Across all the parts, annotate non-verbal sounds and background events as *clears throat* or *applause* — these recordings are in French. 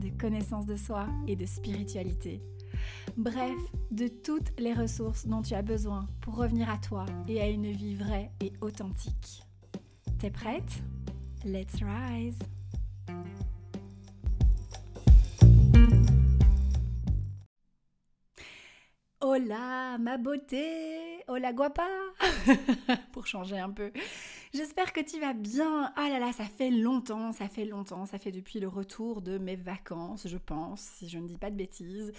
de connaissance de soi et de spiritualité. Bref, de toutes les ressources dont tu as besoin pour revenir à toi et à une vie vraie et authentique. T'es prête? Let's rise Hola ma beauté Hola guapa *laughs* Pour changer un peu. J'espère que tu vas bien. Ah là là, ça fait longtemps, ça fait longtemps, ça fait depuis le retour de mes vacances, je pense, si je ne dis pas de bêtises.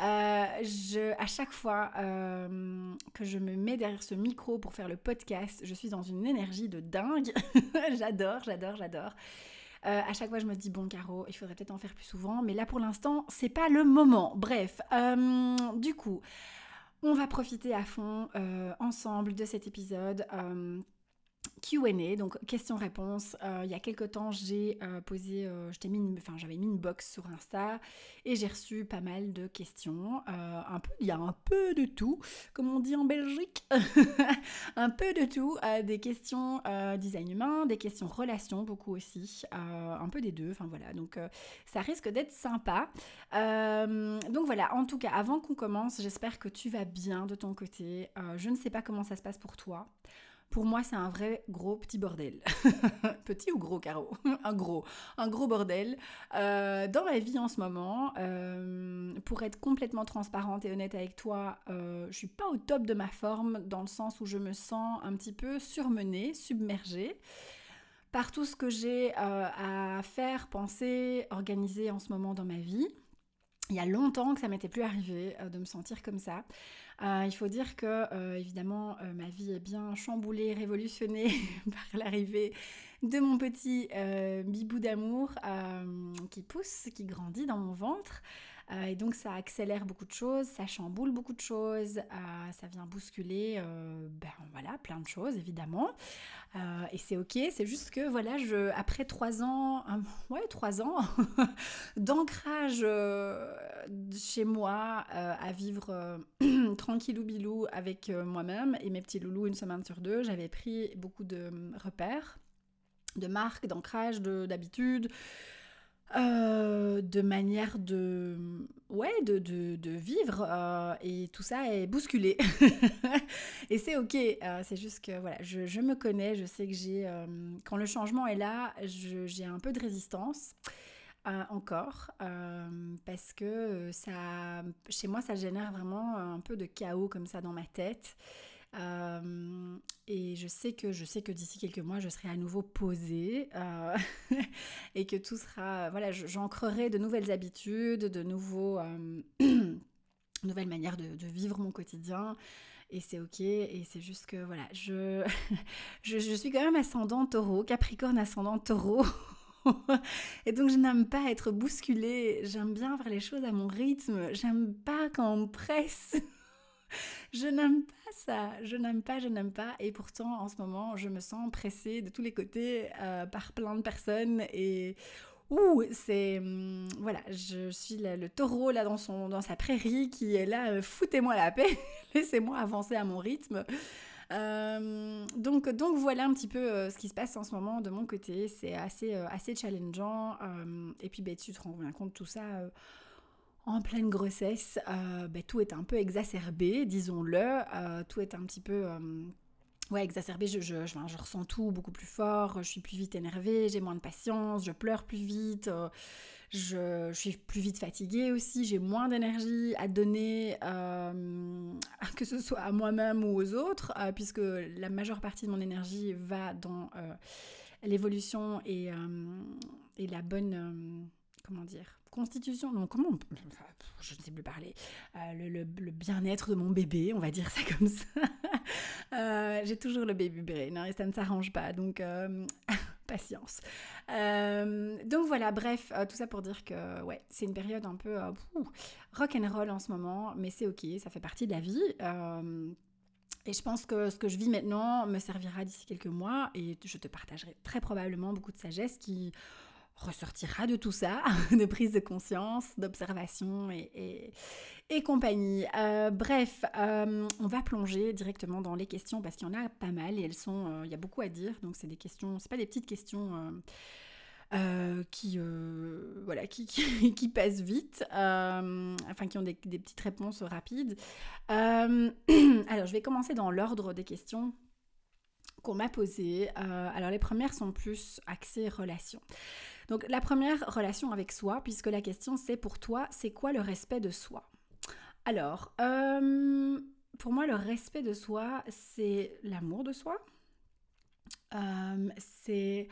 Euh, à chaque fois euh, que je me mets derrière ce micro pour faire le podcast, je suis dans une énergie de dingue. *laughs* j'adore, j'adore, j'adore. Euh, à chaque fois, je me dis bon, Caro, il faudrait peut-être en faire plus souvent, mais là pour l'instant, c'est pas le moment. Bref, du coup, on va profiter à fond ensemble de cet épisode. Q&A, donc questions-réponses. Euh, il y a quelques temps, j'ai euh, posé, euh, mis enfin, j'avais mis une box sur Insta et j'ai reçu pas mal de questions. un peu, il y a un peu de tout, comme on dit en Belgique, *laughs* un peu de tout. des questions design humain, des questions relations, beaucoup aussi, un peu des deux. Enfin voilà, donc ça risque d'être sympa. donc voilà, en tout cas, avant qu'on commence, j'espère que tu vas bien de ton côté. je ne sais pas comment ça se passe pour toi. Pour moi, c'est un vrai gros petit bordel. *laughs* petit ou gros carreau *laughs* Un gros. Un gros bordel. Euh, dans ma vie en ce moment, euh, pour être complètement transparente et honnête avec toi, euh, je suis pas au top de ma forme dans le sens où je me sens un petit peu surmenée, submergée par tout ce que j'ai à faire, penser, organiser en ce moment dans ma vie. Il y a longtemps que ça m'était plus arrivé de me sentir comme ça. Euh, il faut dire que, euh, évidemment, euh, ma vie est bien chamboulée, révolutionnée *laughs* par l'arrivée de mon petit bibou d'amour qui pousse, qui grandit dans mon ventre. Euh, et donc ça accélère beaucoup de choses, ça chamboule beaucoup de choses, euh, ça vient bousculer euh, ben, voilà, plein de choses évidemment. et c'est ok, c'est juste que voilà, je, après trois ans, *laughs* ouais, trois ans *laughs* d'ancrage chez moi à vivre *clears throat* tranquillou bilou avec moi-même et mes petits loulous une semaine sur deux, j'avais pris beaucoup de repères, de marques, d'ancrage, d'habitudes. Euh, de manière de, ouais, de, de, vivre euh, et tout ça est bousculé. *laughs* et c'est ok, euh, c'est juste que voilà, je, je, me connais, je sais que j'ai, quand le changement est là, j'ai un peu de résistance. encore parce que ça chez moi ça génère vraiment un peu de chaos comme ça dans ma tête euh, et je sais que je sais que d'ici quelques mois, je serai à nouveau posée euh, *laughs* et que tout sera voilà, j'ancrerai de nouvelles habitudes, de nouveaux euh, *clears throat* nouvelles manières de, vivre mon quotidien. Et c'est ok, et c'est juste que voilà, je, *laughs* je, je suis quand même ascendant taureau, capricorne ascendant taureau. *laughs* et donc je n'aime pas être bousculée, j'aime bien faire les choses à mon rythme, j'aime pas quand on me presse. *laughs* je n'aime pas ça, je n'aime pas, je n'aime pas. Et pourtant, en ce moment, je me sens pressée de tous les côtés euh, par plein de personnes et ouh, c'est hum, voilà, je suis le taureau là dans dans sa prairie qui est là, euh, foutez-moi la paix, *laughs* laissez-moi avancer à mon rythme. Euh, donc, donc voilà un petit peu ce qui se passe en ce moment de mon côté. C'est assez, assez challengeant. et puis ben, tu te rends bien compte tout ça en pleine grossesse, euh, ben, tout est un peu exacerbé, disons-le. Euh, tout est un petit peu euh, ouais, exacerbé. Je, je, je, ressens tout beaucoup plus fort. Je suis plus vite énervée, j'ai moins de patience, je pleure plus vite. Je, suis plus vite fatiguée aussi, j'ai moins d'énergie à donner, *laughs* que ce soit à moi-même ou aux autres, puisque la majeure partie de mon énergie va dans l'évolution et, la bonne, comment dire, constitution, non, comment je ne sais plus parler, euh, le, bien-être de mon bébé, on va dire ça comme ça. *laughs* Euh, j'ai toujours le baby brain hein, et ça ne s'arrange pas, donc euh, *laughs* Patience. donc voilà, bref, tout ça pour dire que ouais, c'est une période un peu rock and roll en ce moment, mais c'est ok, ça fait partie de la vie. Et je pense que ce que je vis maintenant me servira d'ici quelques mois et je te partagerai très probablement beaucoup de sagesse qui ressortira de tout ça, *laughs* de prise de conscience, d'observation et, compagnie. Euh, bref, euh, on va plonger directement dans les questions parce qu'il y en a pas mal et elles sont, euh, il y a beaucoup à dire. Donc c'est des questions, c'est pas des petites questions qui, voilà, *laughs* qui, passent vite, enfin qui ont des, petites réponses rapides. *clears throat* alors, je vais commencer dans l'ordre des questions qu'on m'a posées. alors, les premières sont plus axées relations. Donc, la première, relation avec soi, puisque la question c'est pour toi, c'est quoi le respect de soi? Alors, pour moi, le respect de soi, c'est l'amour de soi. c'est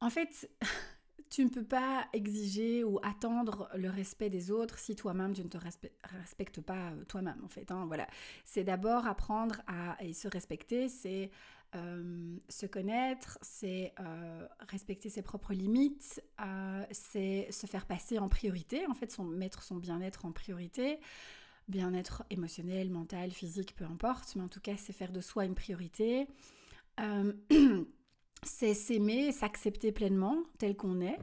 en fait, *laughs* tu ne peux pas exiger ou attendre le respect des autres si toi-même tu ne te respectes pas euh, toi-même en fait. Hein, voilà, c'est d'abord apprendre à se respecter, c'est euh, se connaître, c'est euh, respecter ses propres limites, c'est se faire passer en priorité, en fait, mettre son bien-être en priorité, bien-être émotionnel, mental, physique, peu importe, mais en tout cas, c'est faire de soi une priorité. *clears throat* c'est s'aimer, s'accepter pleinement tel qu'on est.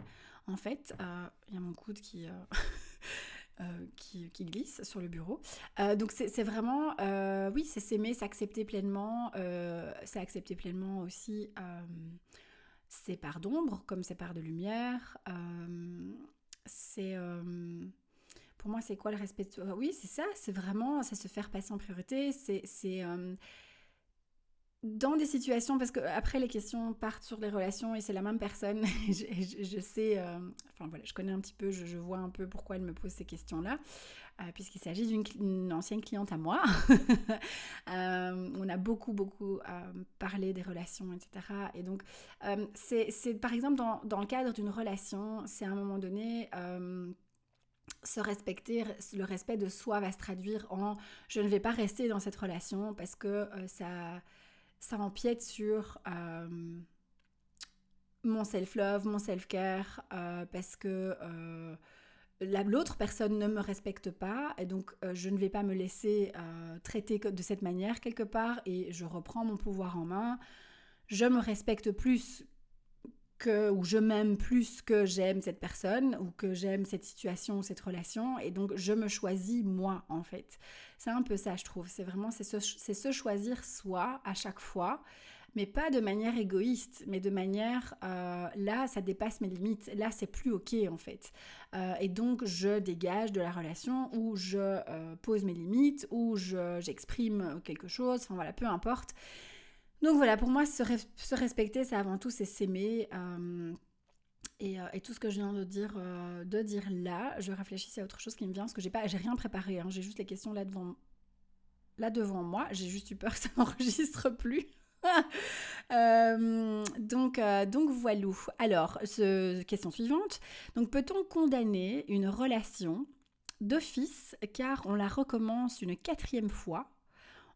En fait, euh, il y a mon coude qui, *laughs* euh, euh, qui, glisse sur le bureau. donc c'est vraiment, oui, c'est s'aimer, s'accepter pleinement, c'est accepter pleinement aussi ses parts d'ombre comme ses parts de lumière. c'est pour moi, c'est quoi le respect de... Oui, c'est ça, c'est vraiment, c'est se faire passer en priorité, c'est dans des situations, parce que après les questions partent sur les relations et c'est la même personne, *laughs* je, sais, euh, enfin voilà, je connais un petit peu, je, vois un peu pourquoi elle me pose ces questions-là, euh, puisqu'il s'agit d'une ancienne cliente à moi. *laughs* Euh, on a beaucoup, beaucoup parlé des relations, etc. Et donc, c'est par exemple dans, dans, le cadre d'une relation, c'est à un moment donné se respecter, le respect de soi va se traduire en je ne vais pas rester dans cette relation parce que ça ça empiète sur euh, mon self-love, mon self-care, euh, parce que euh, l'autre personne ne me respecte pas, et donc je ne vais pas me laisser traiter de cette manière quelque part, et je reprends mon pouvoir en main. Je me respecte plus que, ou je m'aime plus que j'aime cette personne, ou que j'aime cette situation, cette relation, et donc je me choisis moi, en fait. C'est un peu ça, je trouve. C'est vraiment, c'est se, choisir soi à chaque fois, mais pas de manière égoïste, mais de manière, euh, là, ça dépasse mes limites, là, c'est plus ok, en fait. Euh, et donc, je dégage de la relation, ou je euh, pose mes limites, ou j'exprime quelque chose, enfin voilà, peu importe. Donc voilà, pour moi, se, respecter, c'est avant tout, c'est s'aimer. Euh, et, tout ce que je viens de dire, euh, de dire là, je réfléchissais à autre chose qui me vient, parce que j'ai pas, j'ai rien préparé, hein. j'ai juste les questions là devant, là devant moi, j'ai juste eu peur que ça *laughs* n'enregistre plus. *laughs* Euh, donc, voilà. Alors, question suivante. Donc, peut-on condamner une relation d'office car on la recommence une quatrième fois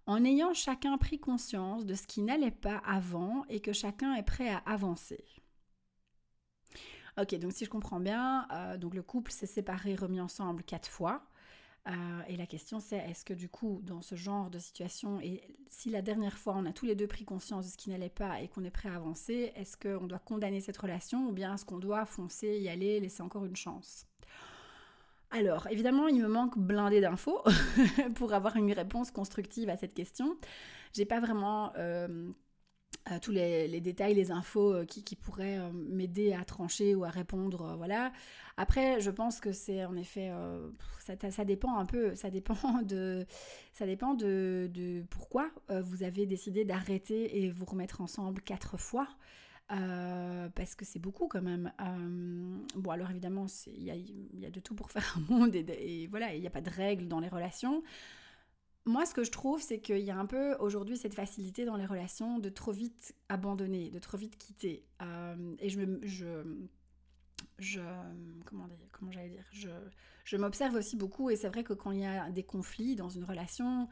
en ayant chacun pris conscience de ce qui n'allait pas avant et que chacun est prêt à avancer Ok, donc si je comprends bien, euh, donc le couple s'est séparé, remis ensemble quatre fois. Euh, et la question c'est est-ce que du coup, dans ce genre de situation, et si la dernière fois on a tous les deux pris conscience de ce qui n'allait pas et qu'on est prêt à avancer, est-ce qu'on doit condamner cette relation ou bien est-ce qu'on doit foncer, y aller, laisser encore une chance? Alors, évidemment, il me manque blindé d'infos *laughs* pour avoir une réponse constructive à cette question. J'ai pas vraiment euh, tous les, détails, les infos euh, qui, pourraient euh, m'aider à trancher ou à répondre. Euh, voilà. Après, je pense que c'est en effet, ça, dépend un peu, ça dépend *laughs* de, ça dépend de, pourquoi vous avez décidé d'arrêter et vous remettre ensemble quatre fois. Parce que c'est beaucoup quand même. bon, alors évidemment, il y a, de tout pour *laughs* faire un monde et, voilà, il n'y a pas de règles dans les relations moi, ce que je trouve, c'est qu'il y a un peu aujourd'hui cette facilité dans les relations de trop vite abandonner, de trop vite quitter. Euh, et je. Je, je, comment, comment j'allais dire je, je m'observe aussi beaucoup et c'est vrai que quand il y a des conflits dans une relation,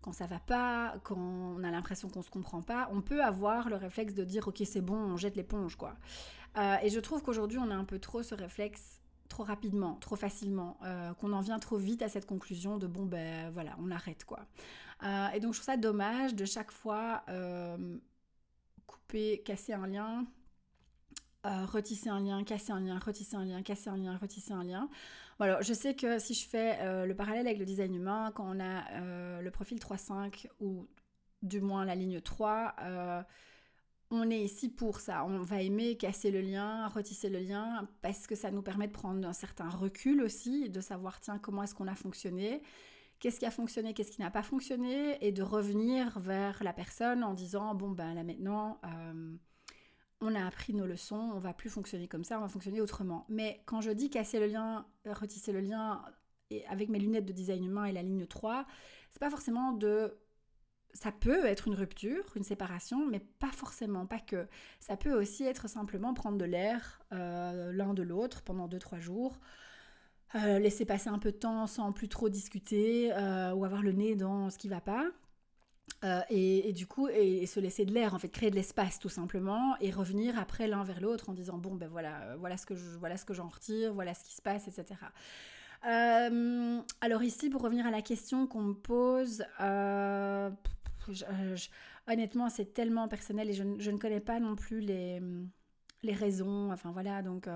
quand ça va pas, quand on a l'impression qu'on se comprend pas, on peut avoir le réflexe de dire ok c'est bon, on jette l'éponge quoi. Euh, et je trouve qu'aujourd'hui on a un peu trop ce réflexe trop rapidement, trop facilement, euh, qu'on en vient trop vite à cette conclusion de bon ben voilà on arrête quoi. Euh, et donc je trouve ça dommage de chaque fois couper, casser un lien, retisser un lien, casser un lien, retisser un lien, casser un lien, retisser un lien. Je sais que si je fais euh, le parallèle avec le design humain, quand on a euh, le profil 3.5 ou du moins la ligne 3, euh, on est ici pour ça. On va aimer casser le lien, retisser le lien, parce que ça nous permet de prendre un certain recul aussi, de savoir, tiens, comment est-ce qu'on a fonctionné, qu'est-ce qui a fonctionné, qu'est-ce qui n'a pas fonctionné, et de revenir vers la personne en disant, bon, ben là maintenant on a appris nos leçons, on va plus fonctionner comme ça, on va fonctionner autrement. Mais quand je dis casser le lien, retisser le lien avec mes lunettes de design humain et la ligne 3, c'est pas forcément de ça peut être une rupture, une séparation, mais pas forcément, pas que. Ça peut aussi être simplement prendre de l'air euh, l'un de l'autre pendant 2-3 jours, euh, laisser passer un peu de temps sans plus trop discuter euh, ou avoir le nez dans ce qui va pas. Euh, et, du coup, et, se laisser de l'air, en fait, créer de l'espace tout simplement, et revenir après l'un vers l'autre en disant bon ben voilà, euh, voilà ce que voilà ce que j'en retire, voilà ce qui se passe, etc. Euh, alors ici, pour revenir à la question qu'on me pose, honnêtement, c'est tellement personnel et je, je, ne connais pas non plus les, les raisons. Enfin voilà, donc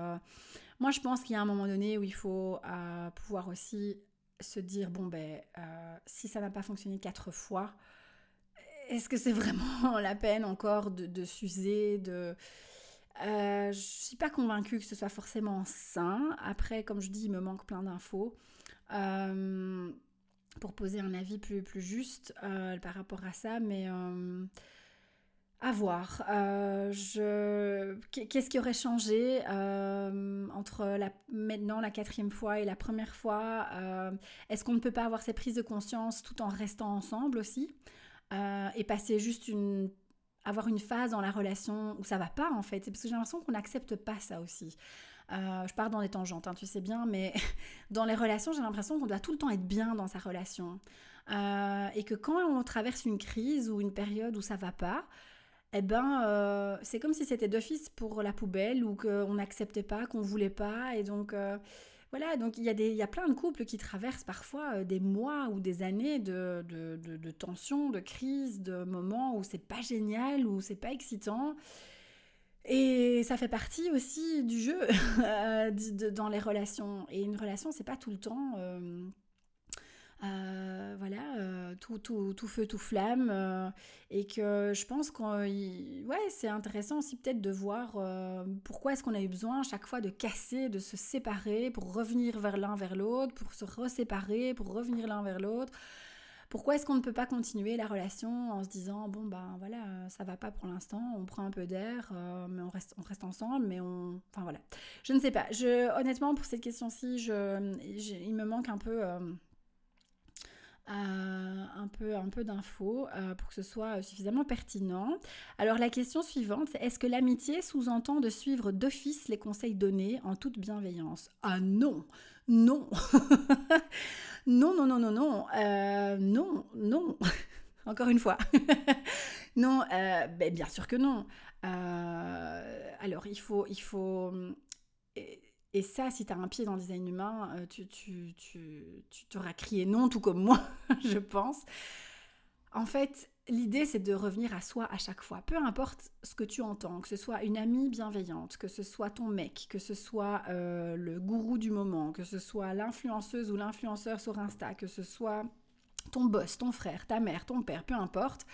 moi je pense qu'il y a un moment donné où il faut pouvoir aussi se dire bon ben si ça n'a pas fonctionné quatre fois est-ce que c'est vraiment la peine encore de, s'user de... Euh, je suis pas convaincue que ce soit forcément sain. Après, comme je dis, il me manque plein d'infos. Euh, pour poser un avis plus, juste euh, par rapport à ça, mais euh, à voir. Qu'est-ce qui aurait changé entre maintenant la quatrième fois et la première fois Est-ce qu'on ne peut pas avoir ces prises de conscience tout en restant ensemble aussi? Euh, et passer juste une avoir une phase dans la relation où ça va pas en fait. Parce que j'ai l'impression qu'on n'accepte pas ça aussi. Euh, je pars dans des tangentes hein, tu sais bien mais *laughs* dans les relations j'ai l'impression qu'on doit tout le temps être bien dans sa relation. Euh, et que quand on traverse une crise ou une période où ça va pas eh ben c'est comme si c'était d'office pour la poubelle ou qu'on n'acceptait pas qu'on voulait pas. Et donc voilà, donc il y, a y a plein de couples qui traversent parfois euh, des mois ou des années de, de, de, de tension, de crise, de moments où c'est pas génial, où c'est pas excitant. Et ça fait partie aussi du jeu *laughs* euh, dans les relations. Et une relation, c'est pas tout le temps. Euh, euh, voilà, euh, tout, tout, feu, tout flamme. Euh, et que je pense que ouais, c'est intéressant aussi peut-être de voir pourquoi est-ce qu'on a eu besoin à chaque fois de casser, de se séparer pour revenir vers l'un vers l'autre, pour se reséparer, pour revenir l'un vers l'autre. Pourquoi est-ce qu'on ne peut pas continuer la relation en se disant bon ben voilà ça va pas pour l'instant, on prend un peu d'air, mais on reste on reste ensemble, mais on enfin voilà. Je ne sais pas. Je honnêtement pour cette question-ci, je, il me manque un peu un peu, un peu d'infos euh, pour que ce soit suffisamment pertinent. Alors la question suivante, est-ce que l'amitié sous-entend de suivre d'office les conseils donnés en toute bienveillance? Ah non, non, *laughs* non, non, non, non, non, euh, non, non. *laughs* Encore une fois. *laughs* non, ben, bien sûr que non. alors, il faut et ça, si tu as un pied dans le design humain, euh, tu, tu, tu, tu t'auras crié non, tout comme moi, *laughs* je pense. En fait, l'idée, c'est de revenir à soi à chaque fois. Peu importe ce que tu entends, que ce soit une amie bienveillante, que ce soit ton mec, que ce soit euh, le gourou du moment, que ce soit l'influenceuse ou l'influenceur sur Insta, que ce soit ton boss, ton frère, ta mère, ton père, peu importe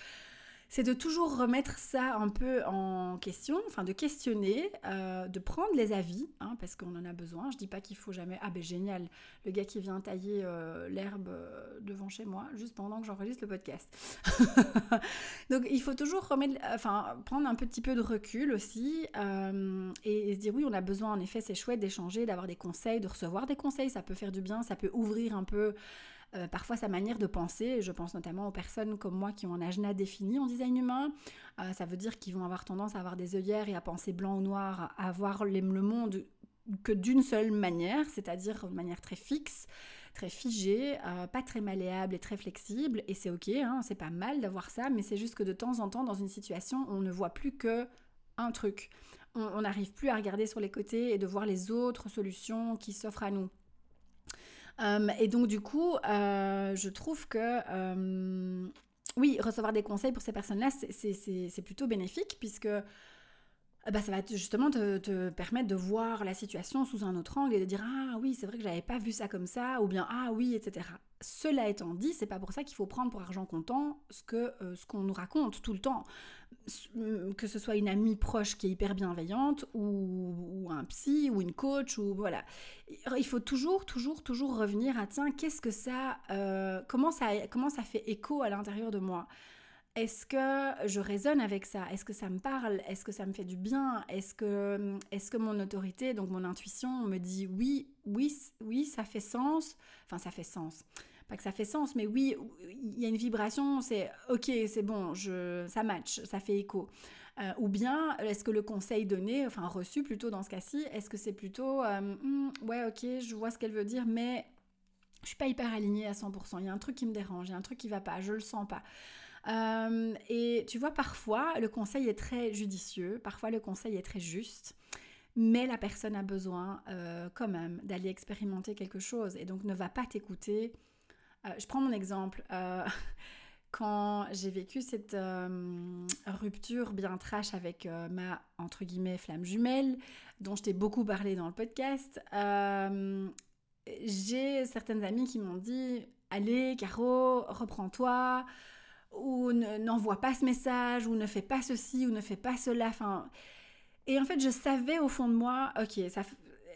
c'est de toujours remettre ça un peu en question, enfin de questionner, euh, de prendre les avis, hein, parce qu'on en a besoin. Je dis pas qu'il faut jamais. Ah ben génial, le gars qui vient tailler euh, l'herbe euh, devant chez moi, juste pendant que j'enregistre le podcast. *laughs* Donc il faut toujours remettre, enfin prendre un petit peu de recul aussi et, et, se dire oui, on a besoin. En effet, c'est chouette d'échanger, d'avoir des conseils, de recevoir des conseils. Ça peut faire du bien, ça peut ouvrir un peu euh, parfois sa manière de penser. Je pense notamment aux personnes comme moi qui ont un agenda défini en design humain. Euh, ça veut dire qu'ils vont avoir tendance à avoir des œillères et à penser blanc ou noir, à voir le monde que d'une seule manière, c'est-à-dire de manière très fixe, très figé, euh, pas très malléable et très flexible. Et c'est ok, hein, c'est pas mal d'avoir ça, mais c'est juste que de temps en temps, dans une situation, on ne voit plus que un truc. On n'arrive plus à regarder sur les côtés et de voir les autres solutions qui s'offrent à nous. Euh, et donc du coup, euh, je trouve que oui, recevoir des conseils pour ces personnes-là, c'est plutôt bénéfique puisque ah bah, ça va justement te, permettre de voir la situation sous un autre angle et de dire ah oui c'est vrai que j'avais pas vu ça comme ça ou bien ah oui etc. Cela étant dit, c'est pas pour ça qu'il faut prendre pour argent comptant ce euh, ce qu'on nous raconte tout le temps, que ce soit une amie proche qui est hyper bienveillante ou, un psy ou une coach ou voilà. Il faut toujours toujours toujours revenir à tiens qu'est-ce que ça euh, comment ça comment ça fait écho à l'intérieur de moi? Est-ce que je résonne avec ça? Est-ce que ça me parle? Est-ce que ça me fait du bien? Est-ce que, est que mon autorité, donc mon intuition, me dit oui, oui, oui, ça fait sens? Enfin, ça fait sens. Pas que ça fait sens, mais oui, il y a une vibration, c'est ok, c'est bon, je, ça match, ça fait écho. Euh, ou bien, est-ce que le conseil donné, enfin reçu plutôt dans ce cas-ci, est-ce que c'est plutôt, euh, hmm, ouais, ok, je vois ce qu'elle veut dire, mais je suis pas hyper alignée à 100%. Il y a un truc qui me dérange, il y a un truc qui va pas, je le sens pas. Euh, et tu vois, parfois, le conseil est très judicieux, parfois le conseil est très juste, mais la personne a besoin quand même d'aller expérimenter quelque chose et donc ne va pas t'écouter. Euh, je prends mon exemple. *laughs* quand j'ai vécu cette rupture bien trash avec ma, entre guillemets, flamme jumelle, dont je t'ai beaucoup parlé dans le podcast, j'ai certaines amies qui m'ont dit, allez, Caro, reprends-toi, ou n'envoie pas ce message, ou ne fais pas ceci, ou ne fais pas cela. Et en fait, je savais au fond de moi, ok, ça,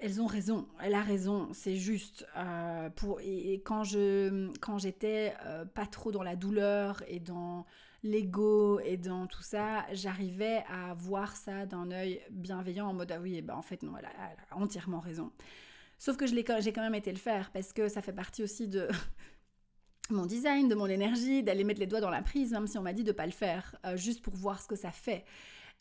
elles ont raison, elle a raison, c'est juste. Euh, pour, et, quand je, quand j'étais euh, pas trop dans la douleur et dans l'ego et dans tout ça, j'arrivais à voir ça d'un œil bienveillant en mode ah oui, ben en fait non, elle a, entièrement raison. Sauf que j'ai quand même été le faire parce que ça fait partie aussi de, *laughs* mon design, de mon énergie, d'aller mettre les doigts dans la prise, même si on m'a dit de pas le faire, euh, juste pour voir ce que ça fait.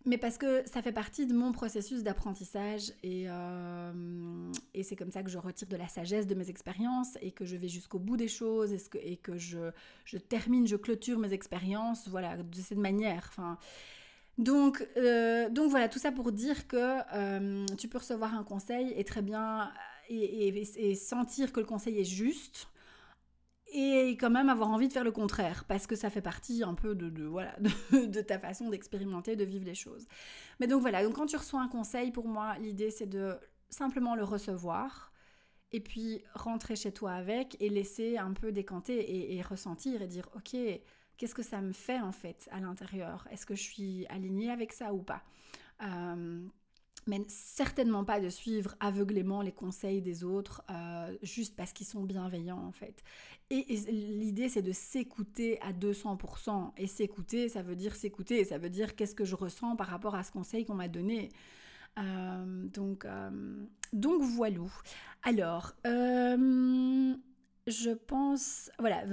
Mais parce que ça fait partie de mon processus d'apprentissage et, euh, et c'est comme ça que je retire de la sagesse de mes expériences et que je vais jusqu'au bout des choses et que, et que je, je, termine, je clôture mes expériences, voilà, de cette manière. Enfin, donc, euh, donc voilà, tout ça pour dire que tu peux recevoir un conseil et très bien et, et sentir que le conseil est juste et quand même avoir envie de faire le contraire parce que ça fait partie un peu de, voilà *laughs* de, ta façon d'expérimenter de vivre les choses. Mais donc voilà donc quand tu reçois un conseil pour moi l'idée c'est de simplement le recevoir et puis rentrer chez toi avec et laisser un peu décanter et, ressentir et dire ok qu'est-ce que ça me fait en fait à l'intérieur? Est-ce que je suis alignée avec ça ou pas? Euh, mais certainement pas de suivre aveuglément les conseils des autres euh, juste parce qu'ils sont bienveillants en fait. Et, l'idée c'est de s'écouter à 200%. Et s'écouter, ça veut dire s'écouter, ça veut dire qu'est-ce que je ressens par rapport à ce conseil qu'on m'a donné. Euh, donc, euh, donc voilà. Alors, je pense, voilà,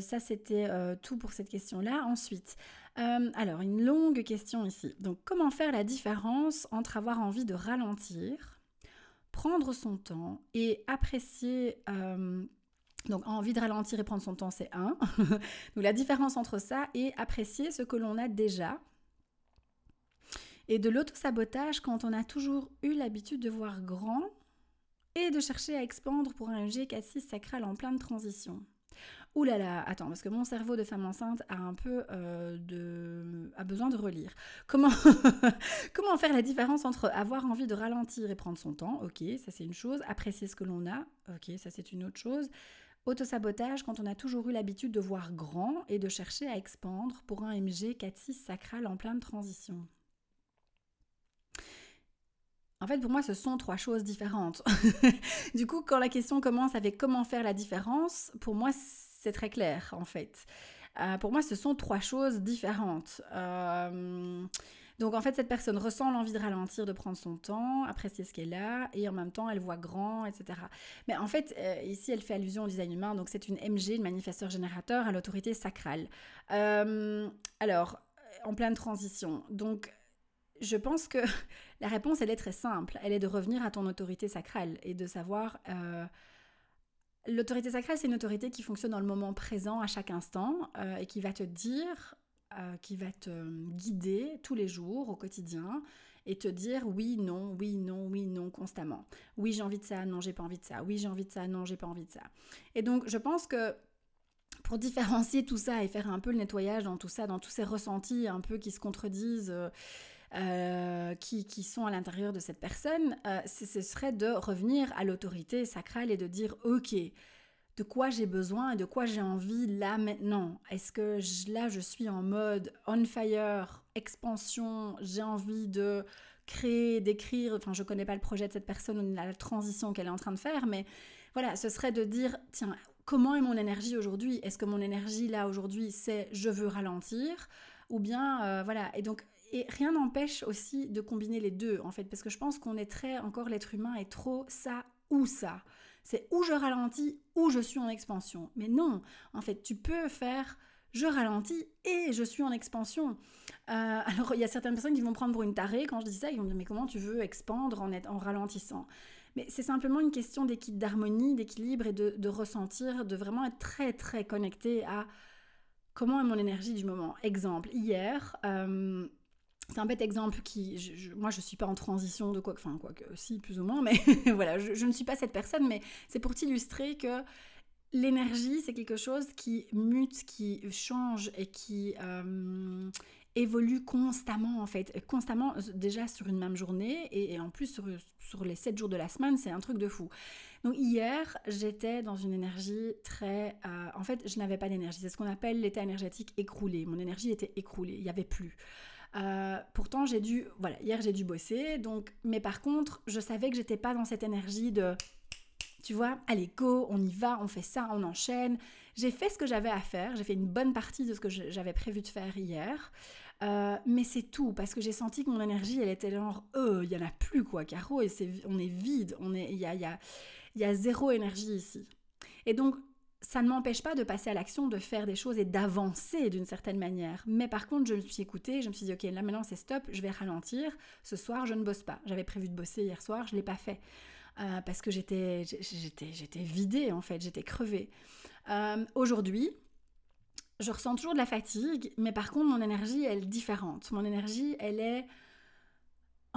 ça c'était tout pour cette question-là. Ensuite, euh, alors, une longue question ici. Donc, comment faire la différence entre avoir envie de ralentir, prendre son temps et apprécier... Euh, donc, envie de ralentir et prendre son temps, c'est un. *laughs* donc, la différence entre ça et apprécier ce que l'on a déjà. Et de l'auto-sabotage quand on a toujours eu l'habitude de voir grand et de chercher à expandre pour un G4-6 sacral en pleine transition. Ouh là là, attends, parce que mon cerveau de femme enceinte a un peu euh, de... a besoin de relire. Comment... *laughs* Comment faire la différence entre avoir envie de ralentir et prendre son temps? Ok, ça c'est une chose. Apprécier ce que l'on a Ok, ça c'est une autre chose. Autosabotage quand on a toujours eu l'habitude de voir grand et de chercher à expandre pour un MG 4-6 sacral en pleine transition. En fait, pour moi, ce sont trois choses différentes. *laughs* du coup, quand la question commence avec comment faire la différence, pour moi, c'est très clair, en fait. Euh, pour moi, ce sont trois choses différentes. Euh, donc, en fait, cette personne ressent l'envie de ralentir, de prendre son temps, apprécier ce qu'elle a, et en même temps, elle voit grand, etc. Mais en fait, euh, ici, elle fait allusion au design humain. Donc, c'est une MG, une manifesteur générateur à l'autorité sacrale. alors, en pleine transition. Donc, je pense que *laughs* la réponse, elle est très simple. Elle est de revenir à ton autorité sacrale et de savoir... Euh, L'autorité sacrale, c'est une autorité qui fonctionne dans le moment présent à chaque instant euh, et qui va te dire, euh, qui va te guider tous les jours, au quotidien, et te dire oui, non, oui, non, oui, non, constamment. Oui, j'ai envie de ça, non, j'ai pas envie de ça. Oui, j'ai envie de ça, non, j'ai pas envie de ça. Et donc, je pense que pour différencier tout ça et faire un peu le nettoyage dans tout ça, dans tous ces ressentis un peu qui se contredisent, qui, qui, sont à l'intérieur de cette personne, euh, ce serait de revenir à l'autorité sacrale et de dire, ok, de quoi j'ai besoin et de quoi j'ai envie là maintenant? Est-ce que là je suis en mode on fire, expansion, j'ai envie de créer, d'écrire, enfin je connais pas le projet de cette personne la transition qu'elle est en train de faire, mais voilà, ce serait de dire, tiens, comment est mon énergie aujourd'hui? Est-ce que mon énergie là aujourd'hui c'est je veux ralentir? Ou bien euh, voilà et donc et rien n'empêche aussi de combiner les deux, en fait, parce que je pense qu'on est très, encore l'être humain est trop ça ou ça. C'est où je ralentis, ou je suis en expansion. Mais non, en fait, tu peux faire je ralentis et je suis en expansion. Euh, alors, il y a certaines personnes qui vont prendre pour une tarée quand je dis ça, ils vont me dire mais comment tu veux expandre en, en ralentissant? Mais c'est simplement une question d'harmonie, d'équilibre et de, de, ressentir, de vraiment être très très connecté à comment est mon énergie du moment. Exemple, hier, euh, c'est un bête exemple qui, je, moi je suis pas en transition de quoi, enfin quoi que si plus ou moins, mais *laughs* voilà, je, ne suis pas cette personne, mais c'est pour t'illustrer que l'énergie c'est quelque chose qui mute, qui change et qui euh, évolue constamment en fait, constamment déjà sur une même journée et, en plus sur, sur les 7 jours de la semaine, c'est un truc de fou. Donc hier, j'étais dans une énergie très... Euh, en fait, je n'avais pas d'énergie. C'est ce qu'on appelle l'état énergétique écroulé. Mon énergie était écroulée, il n'y avait plus. Euh, pourtant, j'ai dû, voilà, hier j'ai dû bosser, donc, mais par contre, je savais que j'étais pas dans cette énergie de, tu vois, allez go, on y va, on fait ça, on enchaîne. J'ai fait ce que j'avais à faire, j'ai fait une bonne partie de ce que j'avais prévu de faire hier, euh, mais c'est tout parce que j'ai senti que mon énergie, elle était genre, euh, il y en a plus quoi, Caro, et c'est, on est vide, on est, il y a, y a, y a zéro énergie ici. Et donc, ça ne m'empêche pas de passer à l'action, de faire des choses et d'avancer d'une certaine manière. Mais par contre, je me suis écoutée, je me suis dit, ok, là maintenant c'est stop, je vais ralentir. Ce soir, je ne bosse pas. J'avais prévu de bosser hier soir, je ne l'ai pas fait. Euh, parce que j'étais, j'étais, vidée en fait, j'étais crevée. Euh, aujourd'hui, je ressens toujours de la fatigue, mais par contre, mon énergie, elle est différente. Mon énergie, elle est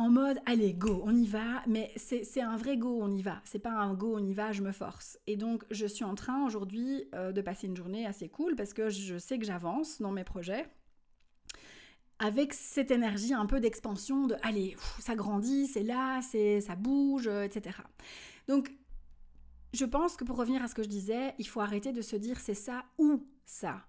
en mode allez go on y va. Mais c'est un vrai go on y va. C'est pas un go on y va je me force. Et donc je suis en train aujourd'hui euh, de passer une journée assez cool parce que je sais que j'avance dans mes projets avec cette énergie un peu d'expansion de allez ça grandit c'est là c'est ça bouge euh, etc donc je pense que pour revenir à ce que je disais il faut arrêter de se dire c'est ça ou ça.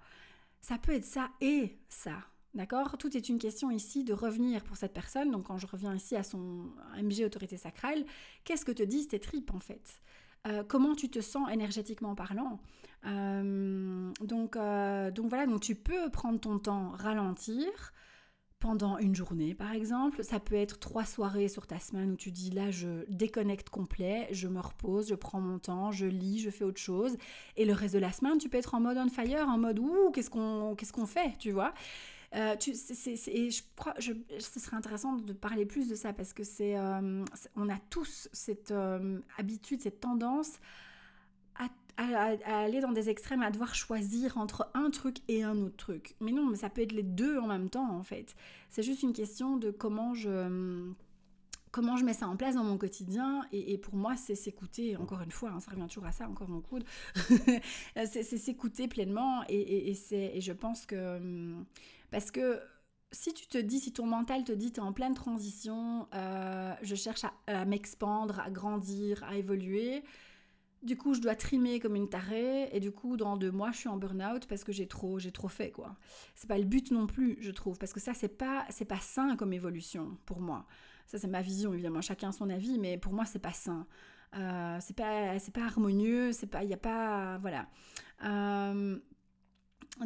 Ça peut être ça et ça D'accord? Tout est une question ici de revenir pour cette personne. Donc quand je reviens ici à son MG autorité sacrale, qu'est-ce que te disent tes tripes en fait? Euh, comment tu te sens énergétiquement parlant? Euh, donc, euh, donc voilà, donc tu peux prendre ton temps, ralentir pendant une journée par exemple. Ça peut être trois soirées sur ta semaine où tu dis là je déconnecte complet, je me repose, je prends mon temps, je lis, je fais autre chose. Et le reste de la semaine, tu peux être en mode on fire, en mode ouh, qu'est-ce qu'on qu'est-ce qu'on fait, tu vois? Euh, tu, et je crois, je, ce serait intéressant de parler plus de ça parce que c'est, euh, on a tous cette euh, habitude, cette tendance à, aller dans des extrêmes, à devoir choisir entre un truc et un autre truc. Mais non, mais ça peut être les deux en même temps en fait. C'est juste une question de comment je comment je mets ça en place dans mon quotidien. Et, pour moi, c'est s'écouter, encore une fois, hein, ça revient toujours à ça, encore mon coude, *laughs* c'est s'écouter pleinement. Et, et, je pense que hum, parce que si tu te dis, si ton mental te dit, tu es en pleine transition, euh, je cherche à, m'expandre, à grandir, à évoluer, du coup, je dois trimer comme une tarée, et du coup, dans deux mois, je suis en burn-out parce que j'ai trop, j'ai trop fait, quoi. C'est pas le but non plus, je trouve, parce que ça, c'est pas, c'est pas sain comme évolution pour moi. Ça, c'est ma vision, évidemment, chacun son avis, mais pour moi, c'est pas sain. Euh, c'est pas, pas harmonieux, c'est pas, il y a pas, voilà. Euh,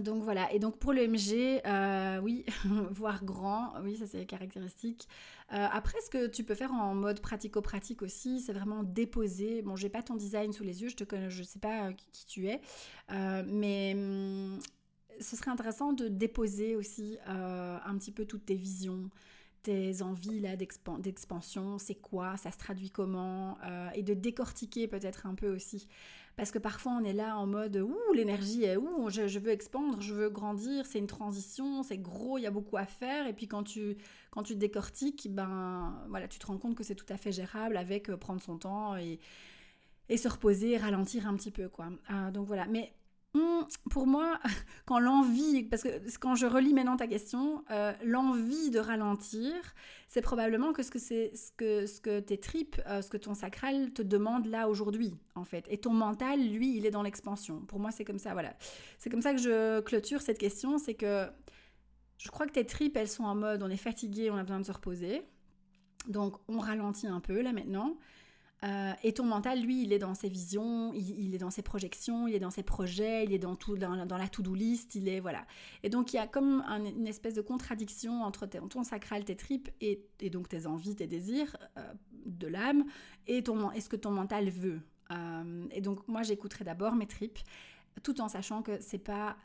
donc voilà, et donc pour le MG, euh, oui, *laughs* voir grand, oui, ça c'est caractéristique. Euh, après, ce que tu peux faire en mode pratico-pratique aussi, c'est vraiment déposer. Bon, j'ai pas ton design sous les yeux, je te je sais pas qui, tu es, euh, mais hum, ce serait intéressant de déposer aussi un petit peu toutes tes visions, tes envies là d'expansion, c'est quoi, ça se traduit comment, et de décortiquer peut-être un peu aussi. Parce que parfois on est là en mode ouh l'énergie est où je, veux expandre, je veux grandir, c'est une transition, c'est gros, il y a beaucoup à faire. Et puis quand tu quand tu décortiques, ben voilà, tu te rends compte que c'est tout à fait gérable avec prendre son temps et et se reposer, ralentir un petit peu, quoi. Euh, donc voilà. Mais pour moi, *laughs* quand l'envie, parce que quand je relis maintenant ta question, euh, l'envie de ralentir, c'est probablement que ce que c'est ce que ce que tes tripes, euh, ce que ton sacral te demande là aujourd'hui, en fait. Et ton mental, lui, il est dans l'expansion. Pour moi, c'est comme ça, voilà. C'est comme ça que je clôture cette question, c'est que je crois que tes tripes, elles sont en mode, on est fatigué, on a besoin de se reposer. Donc, on ralentit un peu là maintenant. Euh, et ton mental, lui, il est dans ses visions, il, est dans ses projections, il est dans ses projets, il est dans, tout, dans, la to-do list, il est... Voilà. Et donc, il y a comme une espèce de contradiction entre ton sacral, tes tripes, et, donc tes envies, tes désirs euh, de l'âme, et, ton, ce que ton mental veut. Euh, et donc, moi, j'écouterai d'abord mes tripes, tout en sachant que c'est pas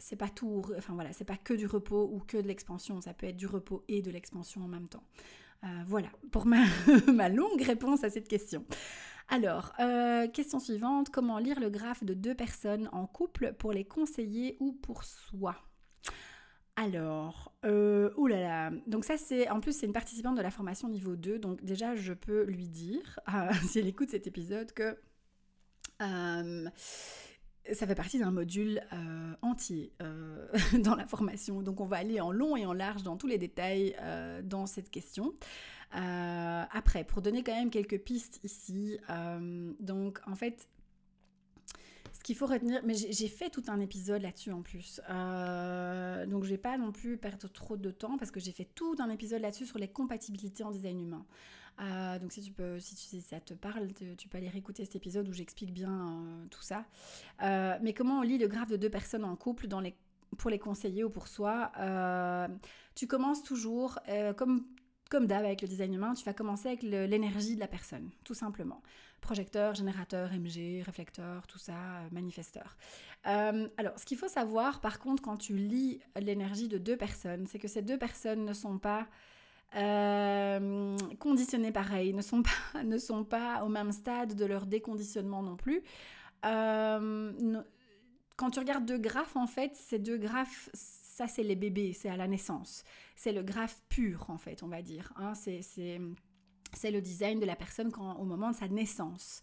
c'est pas tout, enfin voilà, c'est pas que du repos ou que de l'expansion, ça peut être du repos et de l'expansion en même temps. Euh, voilà pour *laughs* ma, longue réponse à cette question. Alors, euh, question suivante, comment lire le graphe de deux personnes en couple pour les conseiller ou pour soi? Alors, euh, oulala, donc ça c'est, en plus c'est une participante de la formation niveau 2, donc déjà je peux lui dire, *laughs* si elle écoute cet épisode, que ça fait partie d'un module euh, entier euh, *laughs* dans la formation. Donc on va aller en long et en large dans tous les détails euh, dans cette question. après, pour donner quand même quelques pistes ici, donc en fait, ce qu'il faut retenir, mais j'ai fait tout un épisode là-dessus en plus. donc je vais pas non plus perdre trop de temps parce que j'ai fait tout un épisode là-dessus sur les compatibilités en design humain. Euh, donc si tu peux, si, ça te parle, tu, peux aller réécouter cet épisode où j'explique bien euh, tout ça. Euh, mais comment on lit le graphe de deux personnes en couple dans les, pour les conseiller ou pour soi? Tu commences toujours comme comme d'hab avec le design humain, tu vas commencer avec l'énergie de la personne, tout simplement. Projecteur, générateur, MG, réflecteur, tout ça, manifesteur. alors, ce qu'il faut savoir, par contre, quand tu lis l'énergie de deux personnes, c'est que ces deux personnes ne sont pas euh, conditionnés pareil, ne sont, pas, *laughs* ne sont pas au même stade de leur déconditionnement non plus. Euh, quand tu regardes deux graphes, en fait, ces deux graphes, ça c'est les bébés, c'est à la naissance. C'est le graphe pur, en fait, on va dire. Hein. C'est le design de la personne quand, au moment de sa naissance.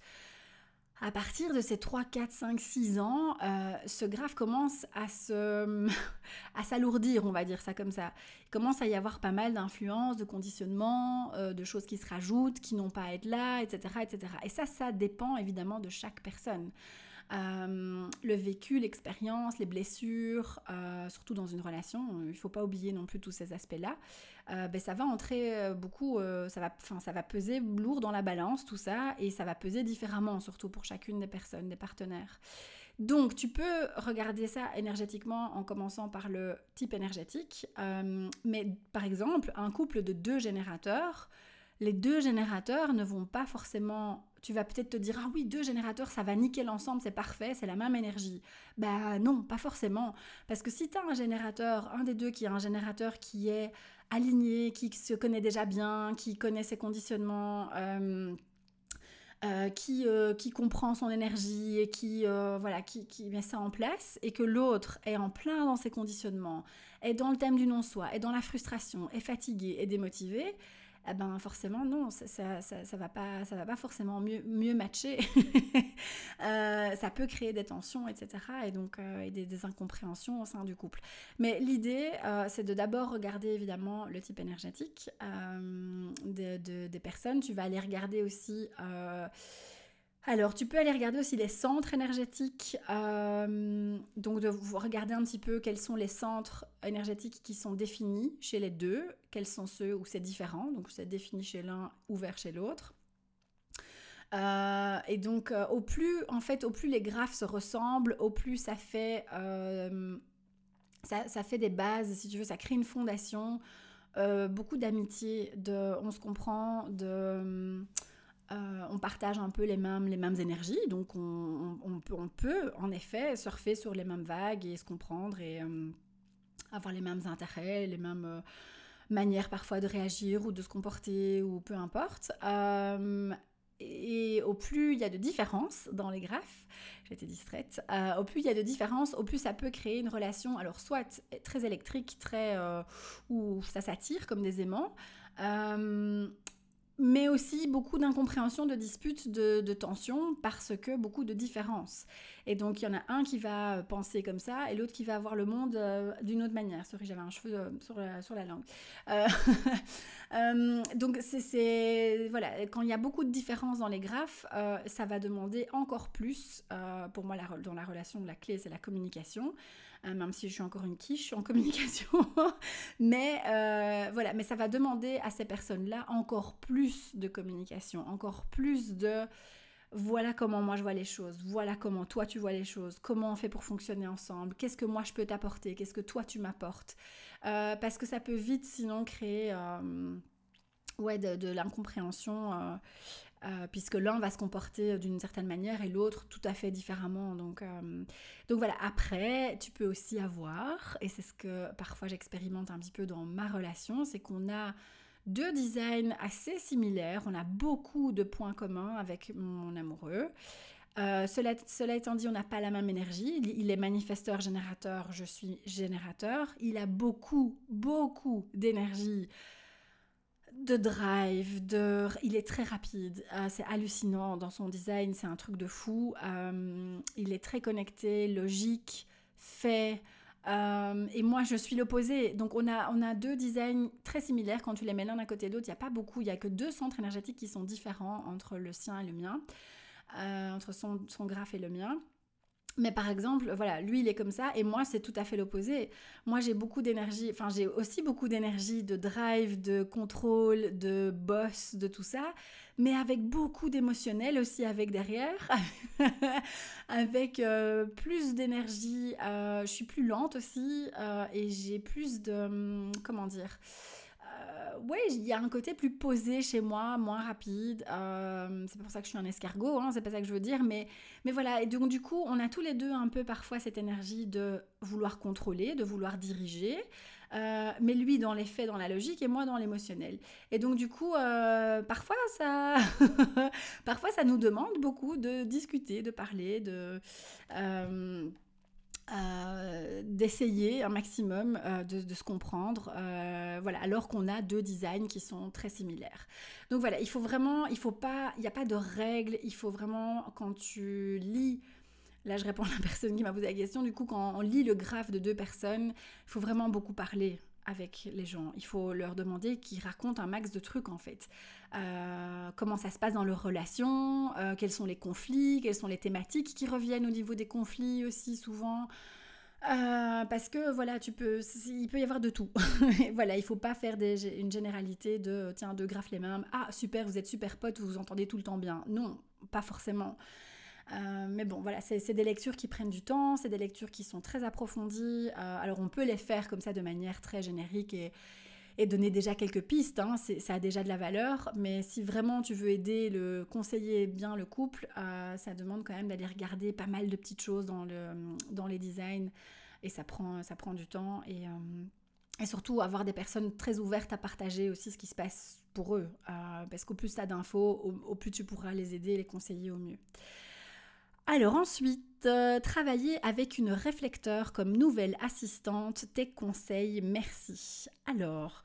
À partir de ces 3, 4, 5, 6 ans, euh, ce graphe commence à se *laughs* à s'alourdir, on va dire ça comme ça. Il commence à y avoir pas mal d'influences, de conditionnements, euh, de choses qui se rajoutent, qui n'ont pas à être là, etc., etc. Et ça, ça dépend évidemment de chaque personne. Euh, le vécu, l'expérience, les blessures, euh, surtout dans une relation, il ne faut pas oublier non plus tous ces aspects-là, euh, ben, ça va entrer beaucoup, ça, va, ça va peser lourd dans la balance, tout ça, et ça va peser différemment, surtout pour chacune des personnes, des partenaires. Donc, tu peux regarder ça énergétiquement en commençant par le type énergétique. mais par exemple, un couple de deux générateurs, les deux générateurs ne vont pas forcément tu vas peut-être te dire ah oui deux générateurs ça va nickel ensemble c'est parfait c'est la même énergie. Bah non pas forcément. Parce que si tu as un générateur un des deux qui a un générateur qui est aligné qui se connaît déjà bien qui connaît ses conditionnements euh, euh, qui, euh, qui comprend son énergie et qui, voilà, qui, qui, met ça en place, et que l'autre est en plein dans ses conditionnements, est dans le thème du non-soi, est dans la frustration, est fatigué, est démotivé, eh ben forcément non, ça, ça, ça, va pas, ça va pas forcément mieux, mieux matcher. *laughs* Euh, ça peut créer des tensions, etc. Et donc euh, et des, incompréhensions au sein du couple. Mais l'idée, euh, c'est de d'abord regarder évidemment le type énergétique de, des personnes. Tu vas aller regarder aussi alors, tu peux aller regarder aussi les centres énergétiques, euh, donc de regarder un petit peu quels sont les centres énergétiques qui sont définis chez les deux, quels sont ceux où c'est différent, donc c'est défini chez l'un, ouvert chez l'autre. Euh, et donc, euh, au plus, en fait, au plus les graphes se ressemblent, au plus ça fait, ça, ça, fait des bases, si tu veux, ça crée une fondation, beaucoup d'amitié, de, on se comprend, de euh, on partage un peu les mêmes, les mêmes énergies, donc on, peut, on, peut, en effet surfer sur les mêmes vagues et se comprendre et euh, avoir les mêmes intérêts, les mêmes, manière parfois de réagir ou de se comporter ou peu importe. et au plus il y a de différences dans les graphes, j'étais distraite, au plus il y a de différences, au plus ça peut créer une relation, alors soit très électrique, très où ça s'attire comme des aimants, mais aussi beaucoup d'incompréhension, de disputes, de, de tensions, parce que beaucoup de différences. Et donc, il y en a un qui va penser comme ça, et l'autre qui va voir le monde euh, d'une autre manière. Sorry, j'avais un cheveu euh, sur, la, sur la langue. Euh, *laughs* donc, c'est... Voilà, quand il y a beaucoup de différences dans les graphes, ça va demander encore plus, pour moi, dans la relation la clé, c'est la communication. Euh, même si je suis encore une quiche en *laughs* communication. mais euh, voilà, mais ça va demander à ces personnes-là encore plus de communication, encore plus de voilà comment moi je vois les choses, voilà comment toi tu vois les choses, comment on fait pour fonctionner ensemble, qu'est-ce que moi je peux t'apporter, qu'est-ce que toi tu m'apportes. Euh, parce que ça peut vite sinon créer ouais, de, de l'incompréhension euh, puisque l'un va se comporter d'une certaine manière et l'autre tout à fait différemment. Donc, euh, donc voilà, après, tu peux aussi avoir, et c'est ce que parfois j'expérimente un petit peu dans ma relation, c'est qu'on a deux designs assez similaires, on a beaucoup de points communs avec mon amoureux. Euh, cela, étant dit, on n'a pas la même énergie. Il est manifesteur, générateur, je suis générateur. Il a beaucoup, beaucoup d'énergie de drive, de... il est très rapide, euh, c'est hallucinant dans son design, c'est un truc de fou. Euh, il est très connecté, logique, fait. Euh, et moi, je suis l'opposé. Donc, on a, on a deux designs très similaires quand tu les mets l'un à côté de l'autre. Il n'y a pas beaucoup, il n'y a que deux centres énergétiques qui sont différents entre le sien et le mien, entre son, son graphe et le mien. Mais par exemple, voilà, lui il est comme ça et moi c'est tout à fait l'opposé. Moi j'ai beaucoup d'énergie, enfin j'ai aussi beaucoup d'énergie de drive, de contrôle, de boss, de tout ça, mais avec beaucoup d'émotionnel aussi avec derrière, *laughs* avec euh, plus d'énergie. Euh, je suis plus lente aussi euh, et j'ai plus de, hum, comment dire, ouais, il y a un côté plus posé chez moi, moins rapide. Euh, c'est pour ça que je suis un escargot, hein, c'est pas ça que je veux dire. Mais, mais voilà, et donc du coup, on a tous les deux un peu parfois cette énergie de vouloir contrôler, de vouloir diriger. Euh, mais lui dans les faits, dans la logique, et moi dans l'émotionnel. Et donc du coup, euh, parfois ça, *laughs* parfois ça nous demande beaucoup de discuter, de parler, de euh, d'essayer un maximum euh, de, se comprendre, euh, voilà, alors qu'on a deux designs qui sont très similaires. Donc voilà, il faut vraiment, il faut pas, il n'y a pas de règles, il faut vraiment, quand tu lis, là je réponds à la *laughs* personne qui m'a posé la question, du coup quand on lit le graphe de deux personnes, il faut vraiment beaucoup parler avec les gens. Il faut leur demander qu'ils racontent un max de trucs en fait. Euh, comment ça se passe dans leurs relations, euh, quels sont les conflits, quelles sont les thématiques qui reviennent au niveau des conflits aussi souvent. Euh, parce que voilà, tu peux, il peut y avoir de tout. *laughs* voilà, il faut pas faire une généralité de tiens, deux graphes les mêmes. Ah super, vous êtes super potes, vous vous entendez tout le temps bien. Non, pas forcément. Euh, mais bon, voilà, c'est des lectures qui prennent du temps, c'est des lectures qui sont très approfondies. Euh, alors on peut les faire comme ça de manière très générique et, et donner déjà quelques pistes, hein, ça a déjà de la valeur, mais si vraiment tu veux aider, le conseiller bien le couple, euh, ça demande quand même d'aller regarder pas mal de petites choses dans, le, dans les designs et ça prend, ça prend du temps et, et surtout avoir des personnes très ouvertes à partager aussi ce qui se passe pour eux, parce qu'au plus tu as d'infos, au, plus tu pourras les aider les conseiller au mieux. Alors ensuite, euh, travailler avec une réflecteur comme nouvelle assistante, tes conseils, merci. Alors,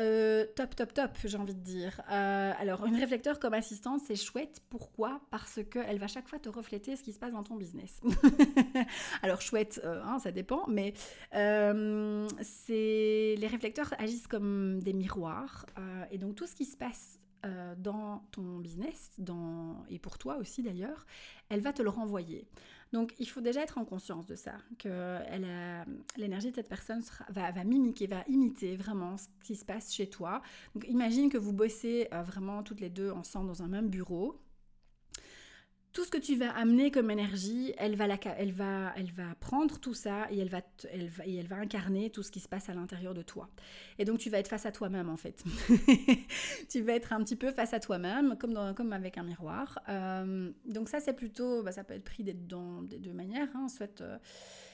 euh, top, top, top, j'ai envie de dire. Euh, alors, une réflecteur comme assistante, c'est chouette. Pourquoi? Parce qu'elle va chaque fois te refléter ce qui se passe dans ton business. *laughs* alors, chouette, hein, ça dépend, mais les réflecteurs agissent comme des miroirs. et donc, tout ce qui se passe euh, dans ton business, dans, et pour toi aussi d'ailleurs, elle va te le renvoyer. Donc il faut déjà être en conscience de ça, que l'énergie de cette personne va, va, mimiquer, va imiter vraiment ce qui se passe chez toi. Donc imagine que vous bossez euh, vraiment toutes les deux ensemble dans un même bureau tout ce que tu vas amener comme énergie, elle va, elle va, elle va prendre tout ça et elle va, elle va, et elle va incarner tout ce qui se passe à l'intérieur de toi. Et donc tu vas être face à toi-même en fait. *laughs* tu vas être un petit peu face à toi-même, comme, comme avec un miroir. Euh, donc ça c'est plutôt, bah, ça peut être pris des, dans des deux manières. Hein. Soit euh,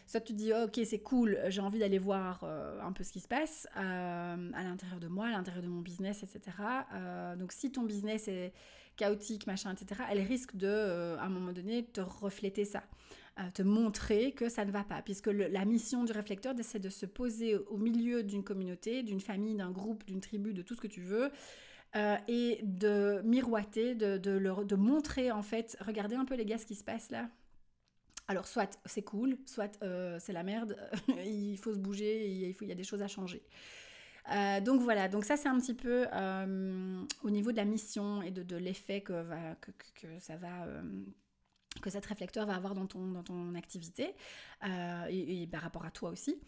Soit tu dis, ok, c'est cool, j'ai envie d'aller voir euh, un peu ce qui se passe euh, à l'intérieur de moi, à l'intérieur de mon business, etc. Donc si ton business est chaotique, machin, etc., elle risque de, à un moment donné, te refléter ça, te montrer que ça ne va pas. Puisque la mission du réflecteur, c'est de se poser au milieu d'une communauté, d'une famille, d'un groupe, d'une tribu, de tout ce que tu veux. et de miroiter, de, de, de montrer en fait, regardez un peu les gars ce qui se passe là, alors soit c'est cool, soit euh, c'est la merde, *laughs* il faut se bouger, il, faut, il y a des choses à changer. Euh, donc voilà, donc ça c'est un petit peu euh, au niveau de la mission et de, l'effet que, que, ça va que cet réflecteur va avoir dans ton, dans ton activité et, par rapport à toi aussi.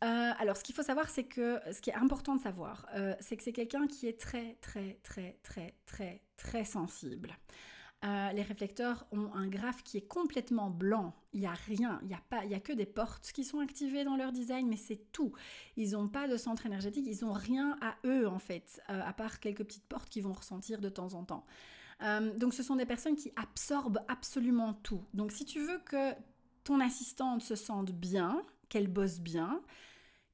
alors, ce qu'il faut savoir, c'est que ce qui est important de savoir, c'est que c'est quelqu'un qui est très, très, très, très, très, très sensible. Euh, les réflecteurs ont un graphe qui est complètement blanc. Il n'y a rien, il n'y a, pas, il a que des portes qui sont activées dans leur design, mais c'est tout. Ils n'ont pas de centre énergétique, ils n'ont rien à eux en fait, euh, à part quelques petites portes qu'ils vont ressentir de temps en temps. Euh, donc ce sont des personnes qui absorbent absolument tout. Donc si tu veux que ton assistante se sente bien, qu'elle bosse bien,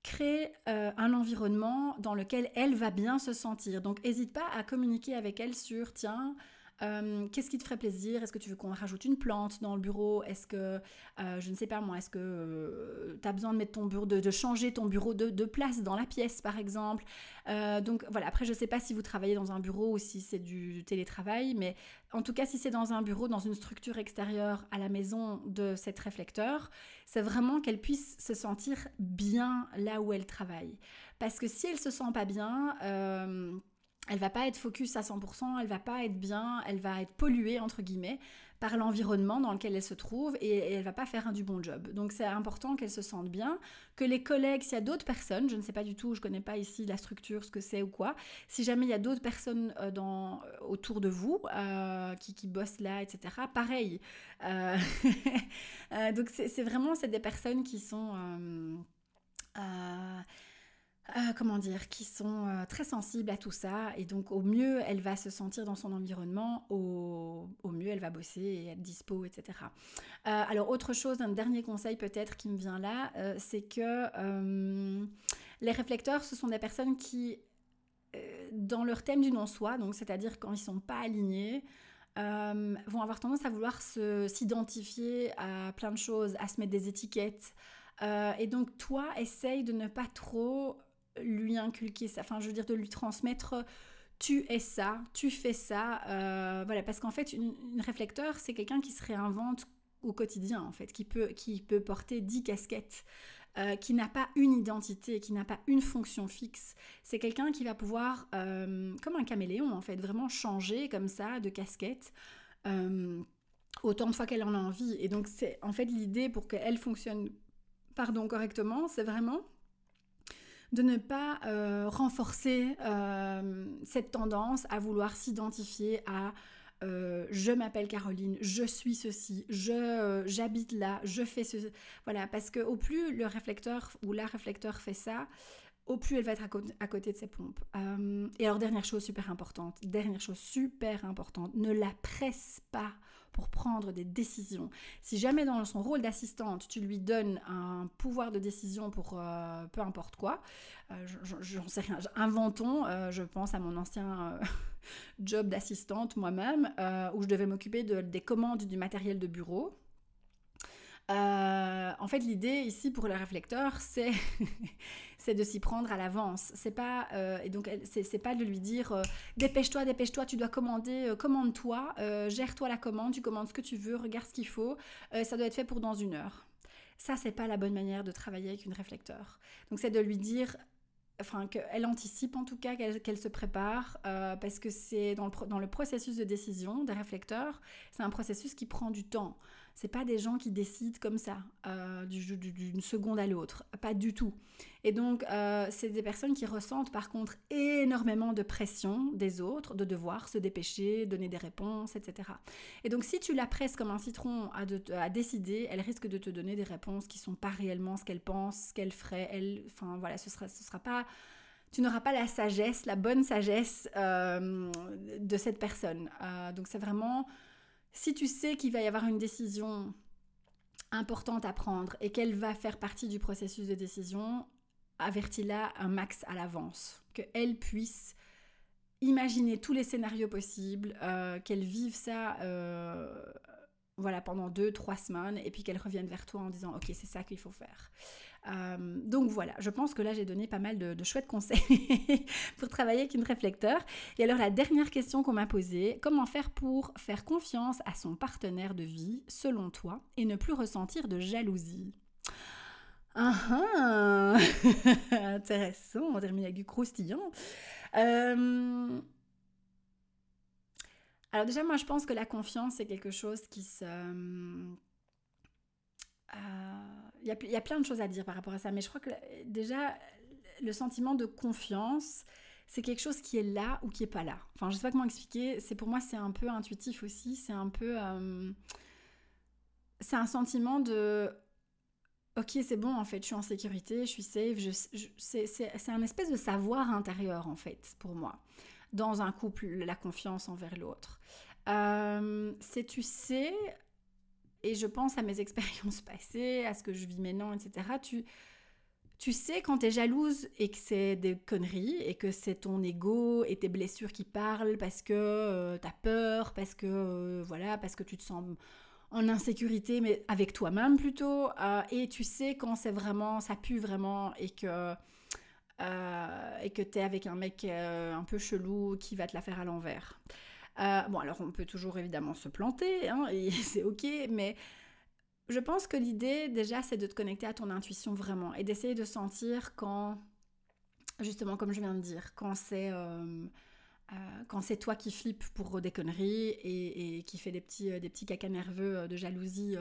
crée un environnement dans lequel elle va bien se sentir. Donc n'hésite pas à communiquer avec elle sur, tiens, euh, qu'est-ce qui te ferait plaisir? Est-ce que tu veux qu'on rajoute une plante dans le bureau? Est-ce que, euh, je ne sais pas moi, est-ce que euh, tu as besoin de mettre ton bureau, de, changer ton bureau de, place dans la pièce par exemple? Donc voilà, après je ne sais pas si vous travaillez dans un bureau ou si c'est du télétravail, mais en tout cas si c'est dans un bureau, dans une structure extérieure à la maison de cette réflecteur, c'est vraiment qu'elle puisse se sentir bien là où elle travaille. Parce que si elle se sent pas bien, elle va pas être focus à 100%, elle va pas être bien, elle va être polluée entre guillemets par l'environnement dans lequel elle se trouve et, elle va pas faire un du bon job. Donc c'est important qu'elle se sente bien, que les collègues, s'il y a d'autres personnes, je ne sais pas du tout, je connais pas ici la structure, ce que c'est ou quoi, si jamais il y a d'autres personnes euh, euh, autour de vous euh, qui, qui, bossent là, etc., pareil. *laughs* donc c'est vraiment, c'est des personnes qui sont... comment dire, qui sont euh, très sensibles à tout ça. Et donc, au mieux, elle va se sentir dans son environnement, au, mieux, elle va bosser et être dispo, etc. Euh, alors, autre chose, un dernier conseil peut-être qui me vient là, c'est que les réflecteurs, ce sont des personnes qui, dans leur thème du non-soi, donc c'est-à-dire quand ils sont pas alignés, vont avoir tendance à vouloir s'identifier à plein de choses, à se mettre des étiquettes. et donc toi, essaye de ne pas trop lui inculquer ça, enfin je veux dire de lui transmettre tu es ça, tu fais ça, euh, voilà, parce qu'en fait une, réflecteur c'est quelqu'un qui se réinvente au quotidien en fait, qui peut, qui peut porter dix casquettes. Euh, qui n'a pas une identité, qui n'a pas une fonction fixe. C'est quelqu'un qui va pouvoir, euh, comme un caméléon en fait, vraiment changer comme ça de casquette autant de fois qu'elle en a envie. Et donc c'est en fait l'idée pour qu'elle fonctionne, pardon, correctement, c'est vraiment de ne pas euh, renforcer euh, cette tendance à vouloir s'identifier à euh, je m'appelle Caroline, je suis ceci, je j'habite là, je fais ce voilà parce que au plus le réflecteur ou la réflecteur fait ça, au plus elle va être à, côté de ses pompes. et alors dernière chose super importante, dernière chose super importante, ne la presse pas pour prendre des décisions. Si jamais dans son rôle d'assistante, tu lui donnes un pouvoir de décision pour euh, peu importe quoi, euh, j'en sais rien, inventons, euh, je pense à mon ancien *laughs* job d'assistante moi-même, où je devais m'occuper de, des commandes du matériel de bureau. En fait, l'idée ici pour le réflecteur, *laughs* c'est de s'y prendre à l'avance. C'est pas euh, et donc c'est pas de lui dire euh, dépêche-toi, dépêche-toi, tu dois commander, euh, commande-toi, gère-toi la commande, tu commandes ce que tu veux, regarde ce qu'il faut, ça doit être fait pour dans une heure. Ça c'est pas la bonne manière de travailler avec une réflecteur. Donc c'est de lui dire enfin qu'elle anticipe en tout cas, qu'elle se prépare, parce que c'est dans le processus de décision des réflecteurs, c'est un processus qui prend du temps. C'est pas des gens qui décident comme ça, euh, d'une seconde à l'autre, pas du tout. Et donc, euh, c'est des personnes qui ressentent par contre énormément de pression des autres, de devoir se dépêcher, donner des réponses, etc. Et donc, si tu la presses comme un citron à, décider, elle risque de te donner des réponses qui sont pas réellement ce qu'elle pense, ce qu'elle ferait. Elle, enfin voilà, ce sera, ce sera pas tu n'auras pas la sagesse, la bonne sagesse euh, de cette personne. donc c'est vraiment si tu sais qu'il va y avoir une décision importante à prendre et qu'elle va faire partie du processus de décision, avertis-la un max à l'avance, qu'elle puisse imaginer tous les scénarios possibles, euh, qu'elle vive ça euh, voilà, pendant deux, trois semaines, et puis qu'elle revienne vers toi en disant, ok, c'est ça qu'il faut faire. Euh, donc voilà, je pense que là j'ai donné pas mal de, chouettes conseils *laughs* pour travailler avec une réflecteur. Et alors la dernière question qu'on m'a posée, comment faire pour faire confiance à son partenaire de vie, selon toi, et ne plus ressentir de jalousie? Ah, ah *laughs* Intéressant, on termine avec du croustillant. Euh, alors déjà, moi, je pense que la confiance, c'est quelque chose qui se... Euh, il y, a, plein de choses à dire par rapport à ça, mais je crois que déjà, le sentiment de confiance, c'est quelque chose qui est là ou qui est pas là. Enfin, je sais pas comment expliquer. C'est pour moi, c'est un peu intuitif aussi. C'est un peu, euh, c'est un sentiment de, ok, c'est bon en fait, je suis en sécurité, je suis safe. Je, c'est un espèce de savoir intérieur en fait pour moi. Dans un couple, la confiance envers l'autre. Euh, c'est tu sais et je pense à mes *laughs* expériences passées, à ce que je vis maintenant, etc. Tu, tu sais quand tu es jalouse et que c'est des conneries et que c'est ton ego et tes blessures qui parlent parce que euh, tu as peur, parce que euh, voilà, parce que tu te sens en insécurité, mais avec toi-même plutôt. Euh, et tu sais quand c'est vraiment, ça pue vraiment et que et que tu es avec un mec un peu chelou qui va te la faire à l'envers. Euh, bon, alors on peut toujours évidemment se planter, hein, et *laughs* c'est ok, mais je pense que l'idée déjà c'est de te connecter à ton intuition vraiment et d'essayer de sentir quand, justement comme je viens de dire, quand c'est... Euh, euh, quand c'est toi qui flippes pour des conneries et, qui fait des petits, des petits cacas nerveux de jalousie,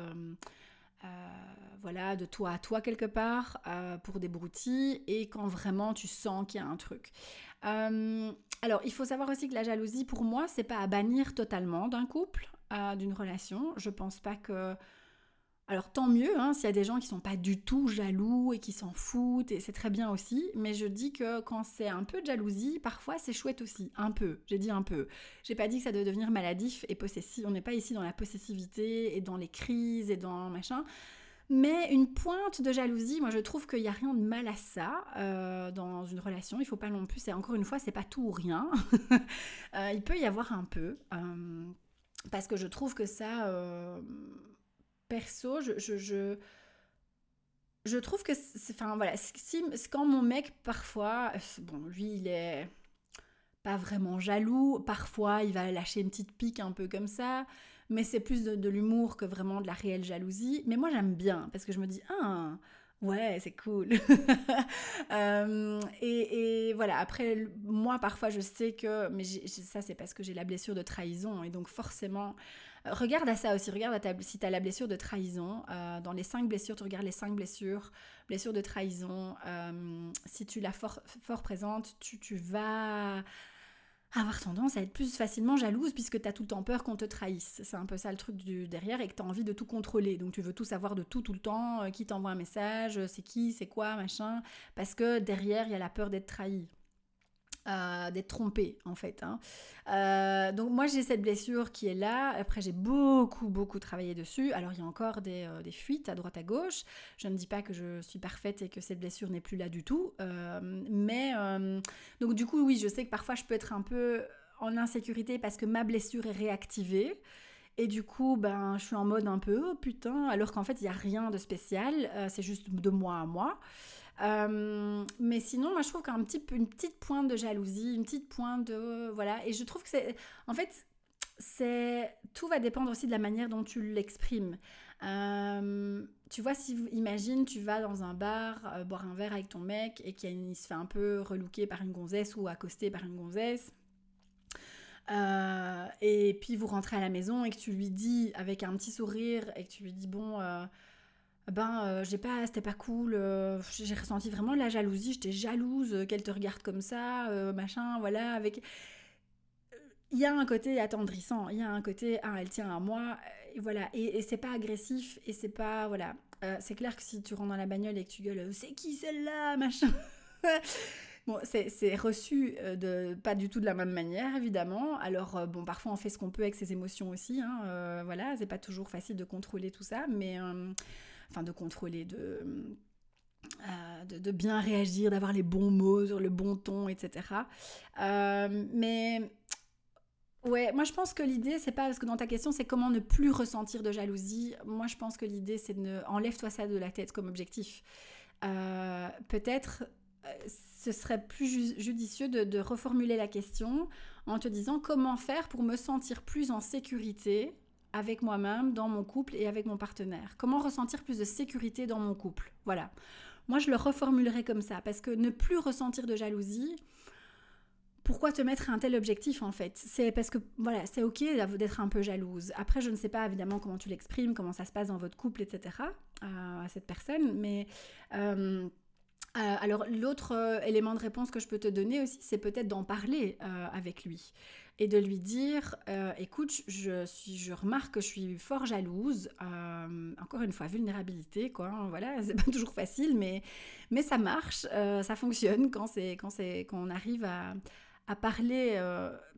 voilà, de toi à toi quelque part, pour des broutilles, et quand vraiment tu sens qu'il y a un truc. Alors, il faut savoir aussi que la jalousie, pour moi, c'est pas à bannir totalement d'un couple, d'une relation. Je pense pas que. Alors, tant mieux, hein, s'il y a des gens qui sont pas du tout jaloux et qui s'en foutent, et c'est très bien aussi. Mais je dis que quand c'est un peu de jalousie, parfois c'est chouette aussi. Un peu. J'ai dit un peu. J'ai pas dit que ça doit devenir maladif et possessif. On n'est pas ici dans la possessivité et dans les crises et dans machin. Mais une pointe de jalousie, moi je trouve qu'il n'y a rien de mal à ça euh, dans une relation. Il faut pas non plus, c'est encore une fois, c'est pas tout ou rien. *laughs* Euh, il peut y avoir un peu. Euh, parce que je trouve que ça, perso, je, je, je, trouve que, enfin voilà, si, quand mon mec parfois, bon lui il est pas vraiment jaloux, parfois il va lâcher une petite pique un peu comme ça mais c'est plus de, l'humour que vraiment de la réelle jalousie. Mais moi j'aime bien parce que je me dis, ah, ouais, c'est cool. *laughs* Euh, et, voilà, après, moi parfois je sais que, mais ça c'est parce que j'ai la blessure de trahison et donc forcément, euh, regarde à ça aussi, regarde si tu as la blessure de trahison. Euh, dans les cinq blessures, tu regardes les cinq blessures, blessure de trahison. si tu l'as fort, fort présente, tu, tu vas avoir tendance à être plus facilement jalouse puisque tu as tout le temps peur qu'on te trahisse. C'est un peu ça le truc du derrière et que tu as envie de tout contrôler. Donc tu veux tout savoir de tout tout le temps, euh, qui t'envoie un message, euh, c'est qui, c'est quoi, machin, parce que derrière il y a la peur d'être trahi. Euh, d'être trompée en fait. Hein. Euh, donc moi j'ai cette blessure qui est là. Après j'ai beaucoup beaucoup travaillé dessus. Alors il y a encore des, euh, des, fuites à droite à gauche. Je ne dis pas que je suis parfaite et que cette blessure n'est plus là du tout. mais donc du coup oui je sais que parfois je peux être un peu en insécurité parce que ma blessure est réactivée. Et du coup, ben, je suis en mode un peu, oh putain, alors qu'en fait, il n'y a rien de spécial, c'est juste de moi à moi. Euh, mais sinon, moi, je trouve qu'un petit, une petite pointe de jalousie, une petite pointe de... Voilà, et je trouve que c'est... En fait, c'est... Tout va dépendre aussi de la manière dont tu l'exprimes. Euh, tu vois, si imagine, tu vas dans un bar euh, boire un verre avec ton mec et qu'il se fait un peu relooker par une gonzesse ou accosté par une gonzesse. et puis vous rentrez à la maison et que tu lui dis avec un petit sourire et que tu lui dis bon ben euh, j'ai pas c'était pas cool euh, j'ai ressenti vraiment la jalousie j'étais jalouse qu'elle te regarde comme ça euh, machin voilà avec il y a un côté attendrissant il y a un côté ah elle tient à moi et voilà et, c'est pas agressif et c'est pas voilà c'est clair que si tu rentres dans la bagnole et que tu gueules c'est qui celle-là *laughs* machin Bon, c'est reçu euh, de, pas du tout de la même manière, évidemment. Alors, euh, bon, parfois on fait ce qu'on peut avec ses émotions aussi. Hein, euh, voilà, c'est pas toujours facile de contrôler tout ça, mais. Enfin, de contrôler, de. De, bien réagir, d'avoir les bons mots, le bon ton, etc. mais Ouais, moi je pense que l'idée, c'est pas parce que dans ta question, c'est comment ne plus ressentir de jalousie. Moi je pense que l'idée, c'est de ne... enlève-toi ça de la tête comme objectif. Peut-être ce serait plus judicieux de, reformuler la question en te disant comment faire pour me sentir plus en sécurité avec moi-même, dans mon couple et avec mon partenaire. Comment ressentir plus de sécurité dans mon couple? Voilà. Moi, je le reformulerai comme ça, parce que ne plus ressentir de jalousie, pourquoi te mettre un tel objectif en fait? C'est parce que voilà, c'est ok d'être un peu jalouse. Après, je ne sais pas évidemment comment tu l'exprimes, comment ça se passe dans votre couple, etc. Euh, à cette personne, mais euh, euh, alors l'autre euh, élément de réponse que je peux te donner aussi, c'est peut-être d'en parler euh, avec lui et de lui dire, écoute, je, suis, je remarque que je suis fort jalouse. encore une fois, vulnérabilité, quoi. Hein, voilà, *laughs* c'est pas toujours facile, mais, mais ça marche, ça fonctionne quand c'est quand c'est quand on arrive à, à parler,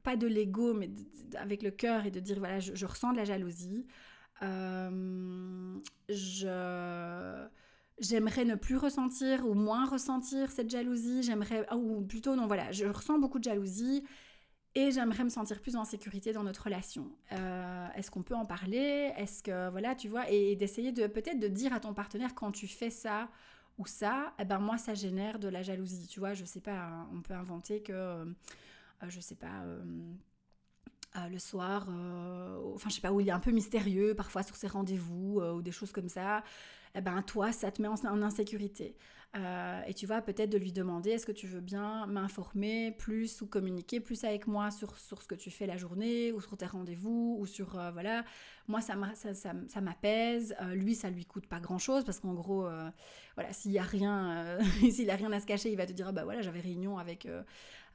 pas de l'ego, mais avec le cœur et de dire voilà, je, je ressens de la jalousie. je j'aimerais ne plus ressentir ou moins ressentir cette jalousie. J'aimerais, ou plutôt non, voilà, je ressens beaucoup de jalousie et j'aimerais me sentir plus en sécurité dans notre relation. Euh, est-ce qu'on peut en parler? Est-ce que, voilà, tu vois, et, d'essayer de peut-être de dire à ton partenaire quand tu fais ça ou ça, eh ben moi ça génère de la jalousie, tu vois, je sais pas, hein, on peut inventer que, euh, je sais pas. Euh, le soir, enfin je sais pas, où il est un peu mystérieux, parfois sur ses rendez-vous ou des choses comme ça eh ben toi, ça te met en, insécurité. Euh, et tu vas peut-être de lui demander est-ce que tu veux bien m'informer plus ou communiquer plus avec moi sur, sur ce que tu fais la journée ou sur tes rendez-vous ou sur euh, voilà. Moi ça m'apaise. Ça, lui ça lui coûte pas grand chose parce qu'en gros euh, voilà s'il y a rien *laughs* s'il a rien à se cacher il va te dire ah bah voilà j'avais réunion avec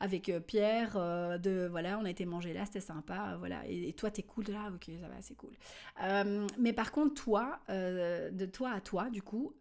avec Pierre de voilà on a été manger là c'était sympa voilà. Et, et toi t'es cool là ok ça va c'est cool. Mais par contre toi de toi à toi du coup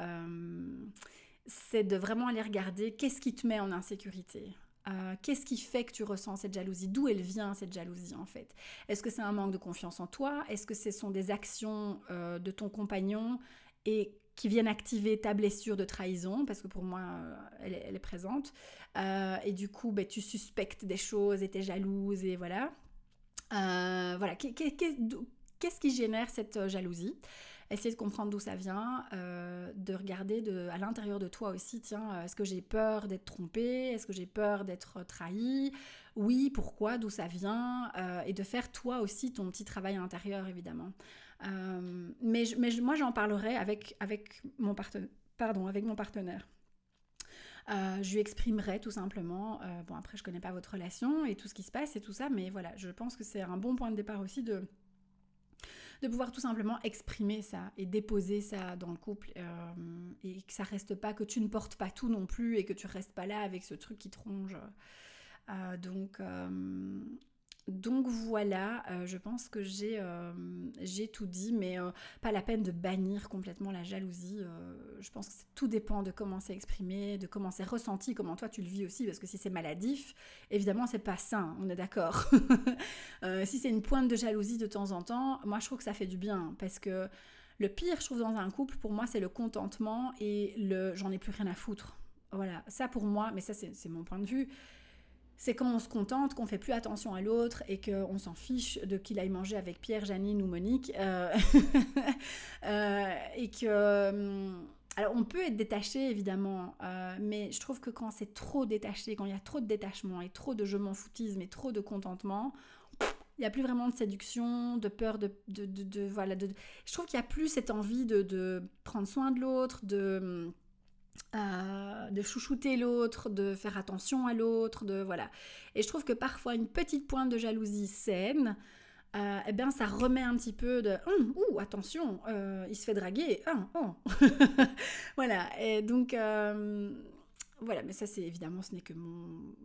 c'est de vraiment aller regarder qu'est-ce qui te met en insécurité. Euh, qu'est-ce qui fait que tu ressens cette jalousie? D'où elle vient cette jalousie en fait? Est-ce que c'est un manque de confiance en toi? Est-ce que ce sont des actions euh, de ton compagnon et qui viennent activer ta blessure de trahison? Parce que pour moi, euh, elle, est présente. et du coup, ben, tu suspectes des choses et tu es jalouse et voilà. voilà. Qu'est-ce qui génère cette jalousie? Essayer de comprendre d'où ça vient, euh, de regarder de, à l'intérieur de toi aussi, tiens, euh, est-ce que j'ai peur d'être trompée? Est-ce que j'ai peur d'être trahie? Oui, pourquoi? D'où ça vient? Euh, Et de faire toi aussi ton petit travail intérieur, évidemment. mais, moi, j'en parlerai avec, avec, mon partenaire, pardon, avec mon partenaire. je lui exprimerai tout simplement, bon après je connais pas votre relation et tout ce qui se passe et tout ça, mais voilà, je pense que c'est un bon point de départ aussi de, de pouvoir tout simplement exprimer ça et déposer ça dans le couple euh, et que ça reste pas, que tu ne portes pas tout non plus et que tu restes pas là avec ce truc qui te ronge. Euh, donc, euh, donc voilà, euh, je pense que j'ai euh, tout dit, mais euh, pas la peine de bannir complètement la jalousie. je pense que tout dépend de comment c'est exprimé, de comment c'est ressenti, comment toi tu le vis aussi, parce que si c'est maladif, évidemment c'est pas sain, on est d'accord. *laughs* si c'est une pointe de jalousie de temps en temps, moi je trouve que ça fait du bien, parce que le pire, je trouve, dans un couple, pour moi, c'est le contentement et le j'en ai plus rien à foutre. Voilà, ça pour moi, mais ça c'est mon point de vue c'est quand on se contente, qu'on fait plus attention à l'autre et qu'on s'en fiche de qu'il aille manger avec Pierre, Janine ou Monique. Euh, *laughs* euh, et que. Hum, alors, on peut être détaché, évidemment, euh, mais je trouve que quand c'est trop détaché, quand il y a trop de détachement et trop de je m'en foutisme et trop de contentement, il n'y a plus vraiment de séduction, de peur, de. de, voilà, de, je trouve qu'il n'y a plus cette envie de, prendre soin de l'autre, de euh, de chouchouter l'autre, de faire attention à l'autre, de voilà. Et je trouve que parfois une petite pointe de jalousie saine, euh, eh bien ça remet un petit peu de hum, ouh attention, euh, il se fait draguer, hum, *laughs* oh. voilà. Et donc voilà, mais ça c'est évidemment ce n'est que mon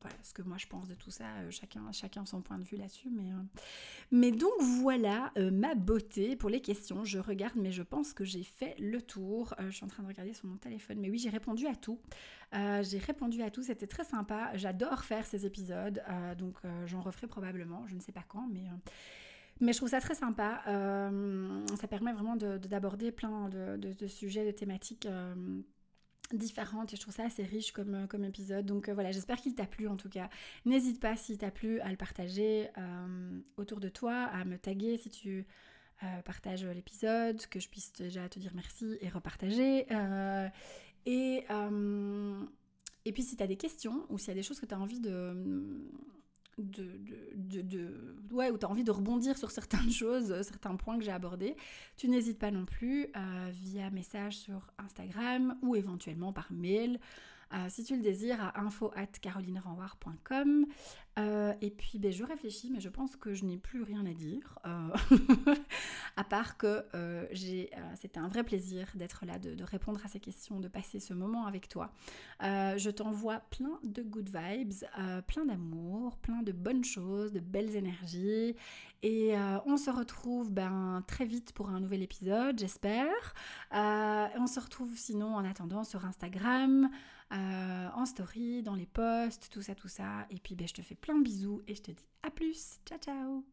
voilà ce que moi je pense de tout ça, euh, chacun, chacun son point de vue là-dessus. Mais, euh. Mais donc voilà euh, ma beauté pour les questions. Je regarde, mais je pense que j'ai fait le tour. je suis en train de regarder sur mon téléphone, mais oui, j'ai répondu à tout. j'ai répondu à tout, c'était très sympa. J'adore faire ces épisodes, donc j'en referai probablement, je ne sais pas quand, mais. Je trouve ça très sympa. ça permet vraiment d'aborder plein de, sujets, de thématiques différentes et je trouve ça assez riche comme, euh, comme épisode. Donc euh, voilà, j'espère qu'il t'a plu en tout cas. N'hésite pas si t'a plu à le partager euh, autour de toi, à me taguer si tu partages l'épisode, que je puisse déjà te dire merci et repartager. et, puis si tu as des questions ou s'il y a des choses que tu as envie de de, de, ouais, où tu as envie de rebondir sur certaines *laughs* choses, euh, certains points que j'ai abordés, tu n'hésites pas non plus euh, via message sur Instagram ou éventuellement par mail. Euh, si tu le désires, à info at euh, et puis, ben, je réfléchis, mais je pense que je n'ai plus rien à dire, euh, *laughs* à part que j'ai, c'était un vrai plaisir d'être là, de, répondre à ces questions, de passer ce moment avec toi. je t'envoie plein de good vibes, plein d'amour, plein de bonnes choses, de belles énergies, et on se retrouve ben, très vite pour un nouvel épisode, j'espère. on se retrouve sinon en attendant sur Instagram. Euh, en story, dans les posts, tout ça, tout ça. Et puis ben, je te fais plein de bisous et je te dis à plus. Ciao, ciao